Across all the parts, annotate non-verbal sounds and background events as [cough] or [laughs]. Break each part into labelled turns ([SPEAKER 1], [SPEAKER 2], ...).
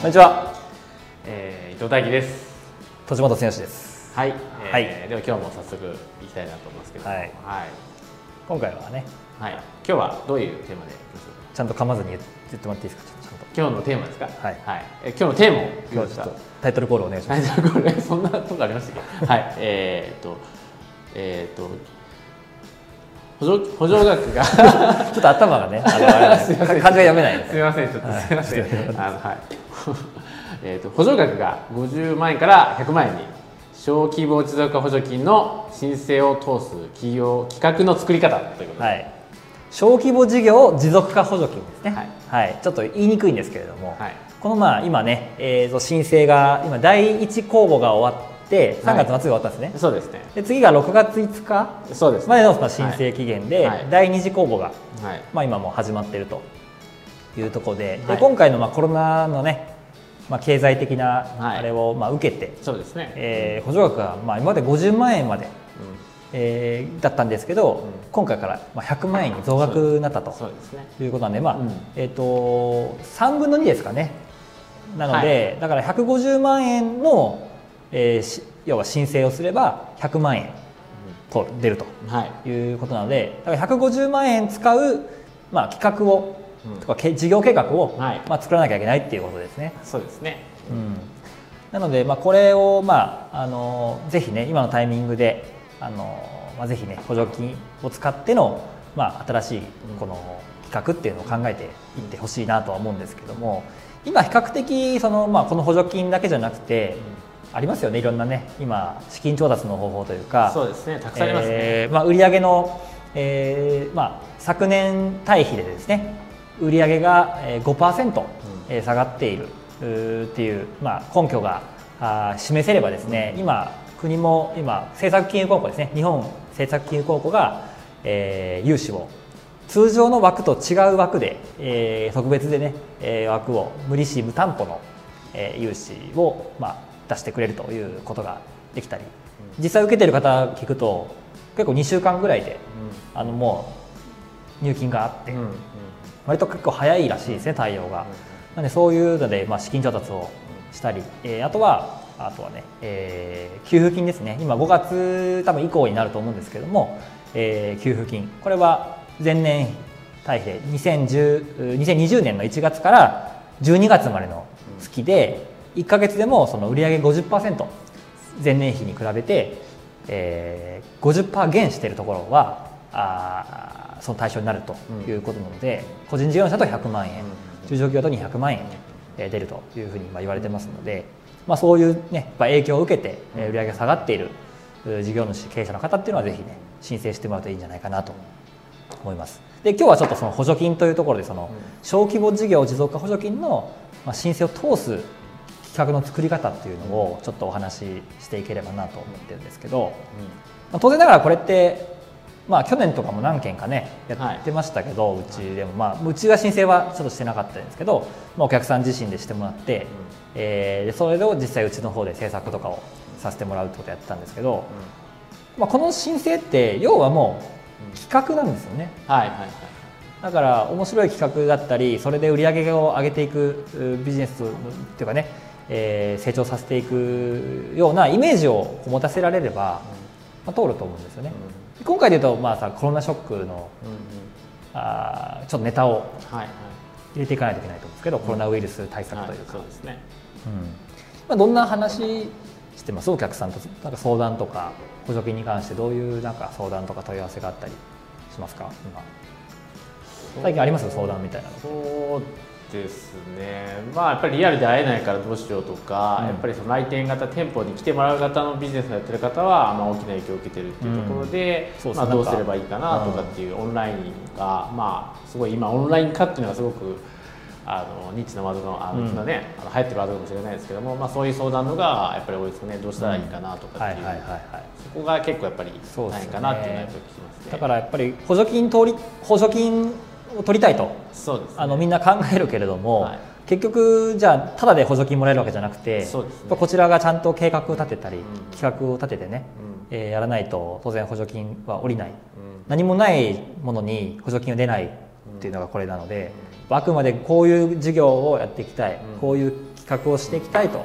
[SPEAKER 1] こんにちは、
[SPEAKER 2] えー、伊藤大樹です。
[SPEAKER 1] 栃本剛です。
[SPEAKER 2] はい、えー
[SPEAKER 1] はい
[SPEAKER 2] では今日も早速いきたいなと思いますけども、
[SPEAKER 1] はい
[SPEAKER 2] はい、
[SPEAKER 1] 今回はね、
[SPEAKER 2] はい今日はどういうテーマで？
[SPEAKER 1] ちゃんと噛まずに言ってもらっていいですか？
[SPEAKER 2] 今日のテーマですか？
[SPEAKER 1] はい
[SPEAKER 2] え今日のテーマを
[SPEAKER 1] 今日はちょっとタイトルコールお願いします。[laughs]
[SPEAKER 2] はい、これそんなとこありましたっけ？はい、えー、っと、えー、っと。補助補助額が [laughs]
[SPEAKER 1] ちょっと頭がね、あのあれ [laughs]
[SPEAKER 2] すいません
[SPEAKER 1] 漢字が読めないです
[SPEAKER 2] すみません、ちょっと
[SPEAKER 1] はい
[SPEAKER 2] すみません。あのはい。[laughs] えっと補助額が50万円から100万円に小規模持続化補助金の申請を通す企業企画の作り方ということで。
[SPEAKER 1] はい。小規模事業持続化補助金ですね。
[SPEAKER 2] はい
[SPEAKER 1] はい。ちょっと言いにくいんですけれども、
[SPEAKER 2] はい
[SPEAKER 1] このまあ今ね、えーと申請が今第一公募が終わって3月末で終わったんですね。
[SPEAKER 2] そうですね。
[SPEAKER 1] で次が6月5日
[SPEAKER 2] そうですね。
[SPEAKER 1] までのまあ申請期限で、
[SPEAKER 2] はい
[SPEAKER 1] 第二次公募が
[SPEAKER 2] はい。
[SPEAKER 1] まあ、今もう始まっているというところで,、
[SPEAKER 2] はい
[SPEAKER 1] で今回のまあコロナのね、まあ、経済的な
[SPEAKER 2] はい
[SPEAKER 1] あれをまあ受けて、
[SPEAKER 2] そうですね。
[SPEAKER 1] えー補助額がまあ今まで50万円まで、
[SPEAKER 2] う
[SPEAKER 1] えーだったんですけど、
[SPEAKER 2] ん
[SPEAKER 1] 今回からまあ100万円に増額になったと
[SPEAKER 2] ん。そうですね。
[SPEAKER 1] いうことなんで、まあ
[SPEAKER 2] うん
[SPEAKER 1] えー、と3分の2ですかねなので、だから150万円の、えーし要は申請をすれば100万円と出ると。
[SPEAKER 2] はい。
[SPEAKER 1] いうことなのでだから150万円使う、まあ、企画を、
[SPEAKER 2] うん
[SPEAKER 1] とかけ事業計画を、
[SPEAKER 2] はい
[SPEAKER 1] まあ、作らなきゃいけないっていうことですね。
[SPEAKER 2] そうですね。
[SPEAKER 1] うん、なので、まあ、これを、まあ、あのぜひね今のタイミングであの、まあ、ぜひね補助金を使っての、まあ、新しいこの企画っていうのを考えていってほしいなとは思うんですけども今比較的その、まあ、この補助金だけじゃなくて、ありますよねいろんなね今資金調達の方法というか
[SPEAKER 2] そうですね。たくさんありますね。
[SPEAKER 1] えーまあ、売上の、えーまあ、昨年対比でですね売上がえー5%、えー下がっているっていう、まあ、根拠が示せればですね今国も今政策金融公庫ですね日本政策金融公庫が、えー融資を通常の枠と違う枠で、えー特別でね、えー枠を無利子無担保の、えー融資を、まあ、出してくれるということができたり実際受けてる方聞くと結構2週間ぐらいであのもう入金があって。割と結構早いらしいですね対応が。なんでそういうので、まあ、資金調達をしたり、えーあとはあとはね、えー給付金ですね今5月多分以降になると思うんですけども、えー給付金これは前年対比で2010 2020年の1月から12月までの月で1か月でもその売上50%前年比に比べて、えー、50%減しているところはあーその対象になるということなので、個人事業主だと100万円、中小企業だと200万円えー出るというふうにまあ言われてますので、まあ、そういう、ね、やっぱ影響を受けてえー売上が下がっているう事業主経営者の方っていうのはぜひね申請してもらうといいんじゃないかなと思います。で今日はちょっとその補助金というところでその小規模事業持続化補助金のまあ申請を通す企画の作り方っていうのをちょっとお話ししていければなと思ってるんですけど、まあ当然ながらこれってまあ去年とかも何件かねやってましたけど、うちでも。まあうちは申請はちょっとしてなかったんですけど、まあ、お客さん自身でしてもらって、えーでそれを実際うちの方で制作とかをさせてもらうってことをやってたんですけど、まあ、この申請って要はもう企画なんですよね。
[SPEAKER 2] はいはいはい。
[SPEAKER 1] だから面白い企画だったりそれで売り上げを上げていくうビジネスっていうかね、えー成長させていくようなイメージを持たせられれば、まあ、通ると思うんですよね。今回で言うと、まあ、さコロナショックの
[SPEAKER 2] うんうん。
[SPEAKER 1] あーちょっとネタを
[SPEAKER 2] はいはい。
[SPEAKER 1] 入れていかないといけないと思うんですけど、コロナウイルス対策というか、
[SPEAKER 2] そうですね。
[SPEAKER 1] うん。まあ、どんな話してます？お客さんとなんか相談とか補助金に関してどういうなんか相談とか問い合わせがあったりしますか？今。最近あります？相談みたいなの
[SPEAKER 2] ですね、まあ、やっぱりリアルで会えないからどうしようとか、
[SPEAKER 1] うん。
[SPEAKER 2] やっぱりその来店型店舗に来てもらう型のビジネスをやってる方は、まあ、大きな影響を受けてるっていうところで、まあ、
[SPEAKER 1] うん。そうそうなんか
[SPEAKER 2] どうすればいいかなとかっていうオンラインが、まあ、すごい今オンライン化っていうのがすごくあのニッチなワードのあの、
[SPEAKER 1] うん。
[SPEAKER 2] 今ねあの流行ってるワードかもしれないですけども、まあ、そういう相談のがやっぱり多いですよね。どうしたらいいかなとかっていう、
[SPEAKER 1] はいはいはいはい
[SPEAKER 2] そこが結構やっぱり
[SPEAKER 1] そうですよね。
[SPEAKER 2] 大変かなっていうのはやっぱり聞きますね。
[SPEAKER 1] だからやっぱり補助金通り補助金を取りたいと
[SPEAKER 2] そうですね。
[SPEAKER 1] あのみんな考えるけれども、
[SPEAKER 2] はい。
[SPEAKER 1] 結局じゃあただで補助金もらえるわけじゃなくて
[SPEAKER 2] ね。
[SPEAKER 1] こちらがちゃんと計画を立てたり、
[SPEAKER 2] ん。
[SPEAKER 1] 企画を立ててね、
[SPEAKER 2] うん。
[SPEAKER 1] えーやらないと当然補助金は下りない。
[SPEAKER 2] うん。
[SPEAKER 1] 何もないものに補助金が出ないっていうのがこれなので、あくまでこういう事業をやっていきたい、こういう企画をしていきたいと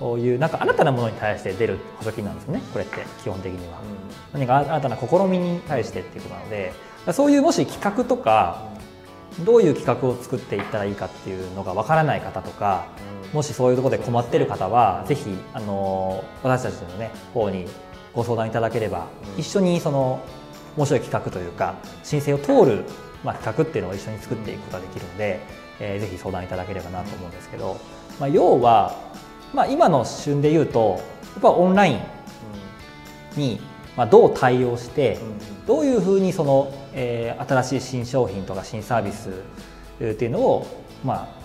[SPEAKER 1] こういうなんか新たなものに対して出る補助金なんですねこれって基本的には、何か新たな試みに対してっていうことなのでそういうもし企画とかどういう企画を作っていったらいいかっていうのがわからない方とかもしそういうところで困ってる方はぜひあの私たちのね方にご相談いただければ一緒にその面白い企画というか申請を通る、まあ、企画っていうのを一緒に作っていくことができるので、えー、ぜひ相談いただければなと思うんですけど、まあ、要はまあ、今の旬で言うとやっぱオンラインに、まあ、どう対応して、どういうふうにその、えー、新しい新商品とか新サービスっていうのを、まあ、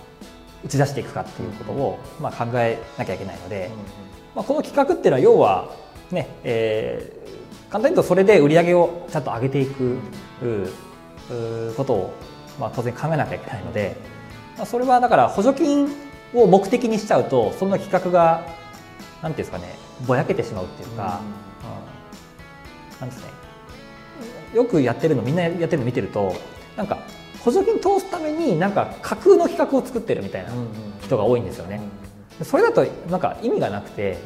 [SPEAKER 1] 打ち出していくかっていうことを、まあ、考えなきゃいけないので、まあ、この企画っていうのは要はね、えー、簡単に言うとそれで売り上げをちゃんと上げていくことを、まあ、当然考えなきゃいけないので、まあ、それはだから補助金を目的にしちゃうとそんな企画が何ていうんですかねぼやけてしまうっていうか、うん、なんですね。よくやってるのみんなやってるの見てるとなんか補助金通すためになんか架空の企画を作ってるみたいな人が多いんですよね。それだとなんか意味がなくて、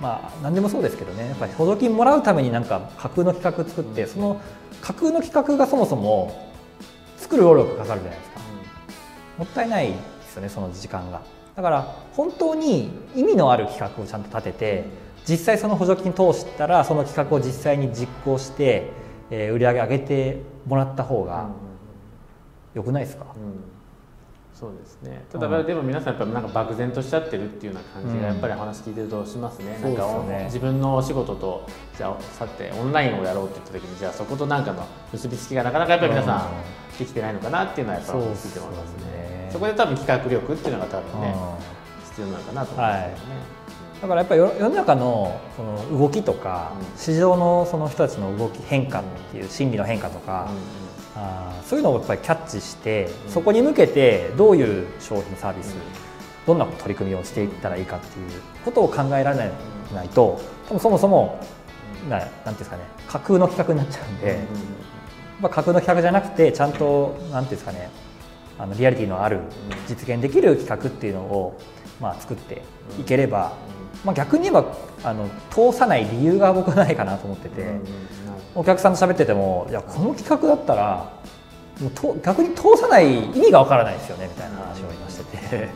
[SPEAKER 1] まあ何でもそうですけどね。やっぱり補助金もらうためになんか架空の企画作ってその架空の企画がそもそも作る労力かかるじゃないですか。もったいないですよねその時間が。だから本当に意味のある企画をちゃんと立てて実際その補助金通したらその企画を実際に実行して、えー、売り上げ上げてもらった方がよくないですか、うん。
[SPEAKER 2] そうですね。ただ、でも皆さんやっぱなんか漠然としちゃってるっていうような感じがやっぱり話聞いてるとしますね、うん、なんか、ね、自分のお仕事とじゃあさてオンラインをやろうって言った時にじゃあそことなんかの結びつきがなかなかやっぱり皆さんできてないのかなっていうのはやっぱり聞いて思いますねそこで多分企画力っていうのが多分ね、必要なのかなと思いますね、はい
[SPEAKER 1] だからやっぱり世の中のその動きとか、市場のその人たちの動き変化っていう心理の変化とか、あそういうのをやっぱりキャッチして、そこに向けてどういう商品サービス、どんな取り組みをしていったらいいかっていうことを考えられないと多分そもそもななんていうんですかね架空の企画になっちゃうんで、まあ、架空の企画じゃなくてちゃんとなんていうんですかねあのリアリティのある実現できる企画っていうのを、まあ、作っていければ、まあ、逆に言えばあの通さない理由が僕はないかなと思ってて、お客さんと喋っててもいやこの企画だったらもうと逆に通さない意味がわからないですよねみたいな話を今してて。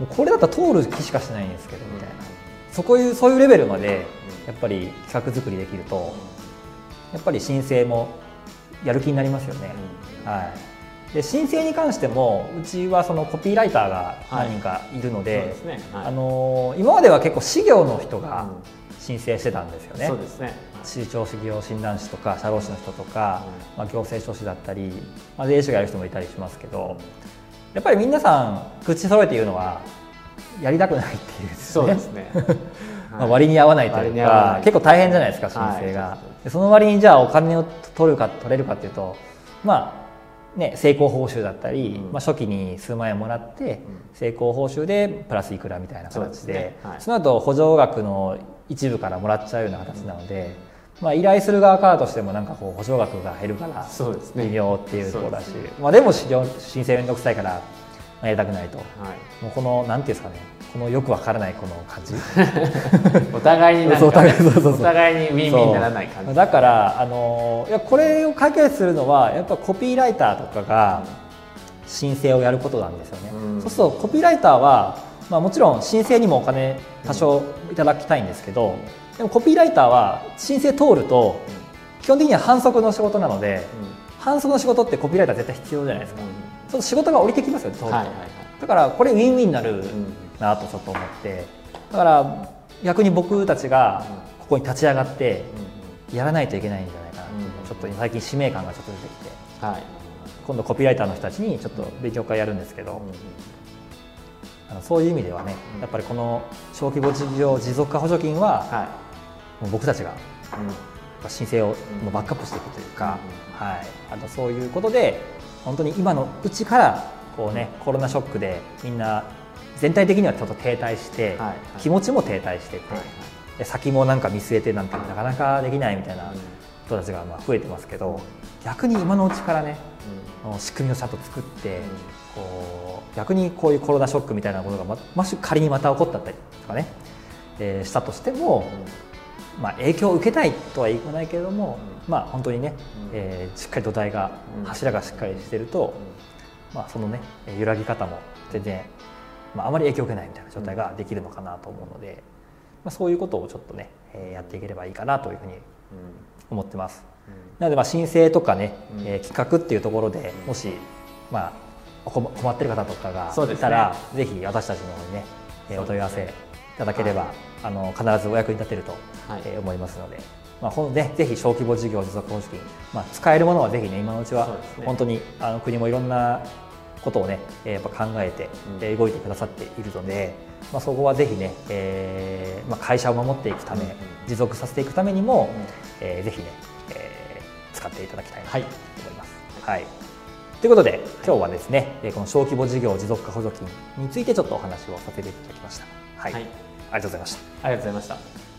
[SPEAKER 1] もうこれだったら通る気しかしないんですけどみたいな。そこいうそういうレベルまでやっぱり企画作りできるとやっぱり申請もやる気になりますよね。はい、で申請に関してもうちはそのコピーライターが何人かいるのであの今までは結構事業の人が申請してたんですよね。
[SPEAKER 2] そうですね。
[SPEAKER 1] 市長事業診断士とか社労士の人とか、まあ、行政書士だったり、まあ、税理士がやる人もいたりしますけどやっぱり皆さん口揃えて言うのはやりたくないっていうですね。そうですね。[laughs] まあ割に合わないというか結構大変じゃないですか申請が、はい、その割にじゃあお金を取るか取れるかっていうとまあね、成功報酬だったり、うん、まあ、初期に数万円もらって、成功報酬でプラスいくらみたいな形で、その後補助額の一部からもらっちゃうような形なので、まあ、依頼する側からとしてもなんかこう保証額が減るから微妙っていうところだし、ね、まあ、でも申請面倒くさいからやりたくないと、はい、もうこのなんていうんですかねこのよくわからないこの感じ。[laughs]
[SPEAKER 2] お互いにね、お互いにウィンウィンにならない感じ。
[SPEAKER 1] だからあのいやこれを解決するのはやっぱコピーライターとかが申請をやることなんですよね、うん、そうするとコピーライターは、まあ、もちろん申請にもお金多少いただきたいんですけど、でもコピーライターは申請通ると基本的には反則の仕事なので、反則の仕事ってコピーライター絶対必要じゃないですか、ちょっと仕事が降りてきますよね通ると、はいはいはい、だからこれウィンウィンになるなとちょっと思って。だから逆に僕たちがここに立ち上がってやらないといけないんじゃないかなちょっと最近使命感がちょっと出てきて、はい、今度コピーライターの人たちにちょっと勉強会やるんですけど、あのそういう意味ではね、やっぱりこの小規模事業持続化補助金は、はい、もう僕たちが、うん、申請をバックアップしていくというか、はい、あのそういうことで本当に今のうちからこうねコロナショックでみんな全体的にはちょっと停滞して、はいはい、気持ちも停滞してて、はいはい、先もなんか見据えてなんてなかなかできないみたいな人たちがまあ増えてますけど逆に今のうちからね、うん、仕組みをちゃんと作って、うん、こう逆にこういうコロナショックみたいなものがまもし仮にまた起こったりとかね、えー、したとしても、うん、まあ、影響を受けないとは言わないけれども、まあ、本当にね、えー、しっかり土台が、柱がしっかりしてると、まあ、そのね揺らぎ方も全然、まあ、あまり影響を受けないみたいな状態ができるのかなと思うので、まあ、そういうことをちょっとね、えー、やっていければいいかなというふうに思ってます。なのでまあ申請とかね、えー、企画っていうところでもし、まあ、困ってる方とかがいたら、ね、ぜひ私たちの方にね、えー、お問い合わせいただければ、はい、あの必ずお役に立てると、はい、えー、思いますので。まあ、ほんでぜひ小規模事業持続保持金、まあ、使えるものはぜひね今のうちは本当に、ね、あの国もいろんなことをねやっぱ考えて、うん、動いてくださっているので、まあ、そこはぜひね、えーまあ、会社を守っていくため、うん、持続させていくためにも、うん、えー、ぜひね、えー、使っていただきたいなと思います。はい、はい、ということで今日はですねこの小規模事業持続化補助金についてちょっとお話をさせていただきました。はい、はい、ありがとうございました。
[SPEAKER 2] ありがとうございました。